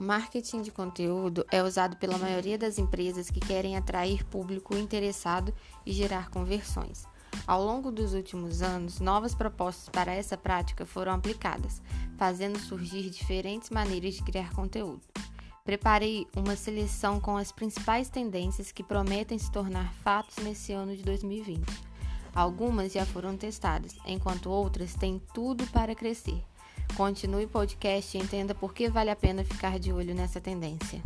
O marketing de conteúdo é usado pela maioria das empresas que querem atrair público interessado e gerar conversões. Ao longo dos últimos anos, novas propostas para essa prática foram aplicadas, fazendo surgir diferentes maneiras de criar conteúdo. Preparei uma seleção com as principais tendências que prometem se tornar fatos nesse ano de 2020. Algumas já foram testadas, enquanto outras têm tudo para crescer. Continue o podcast e entenda por que vale a pena ficar de olho nessa tendência.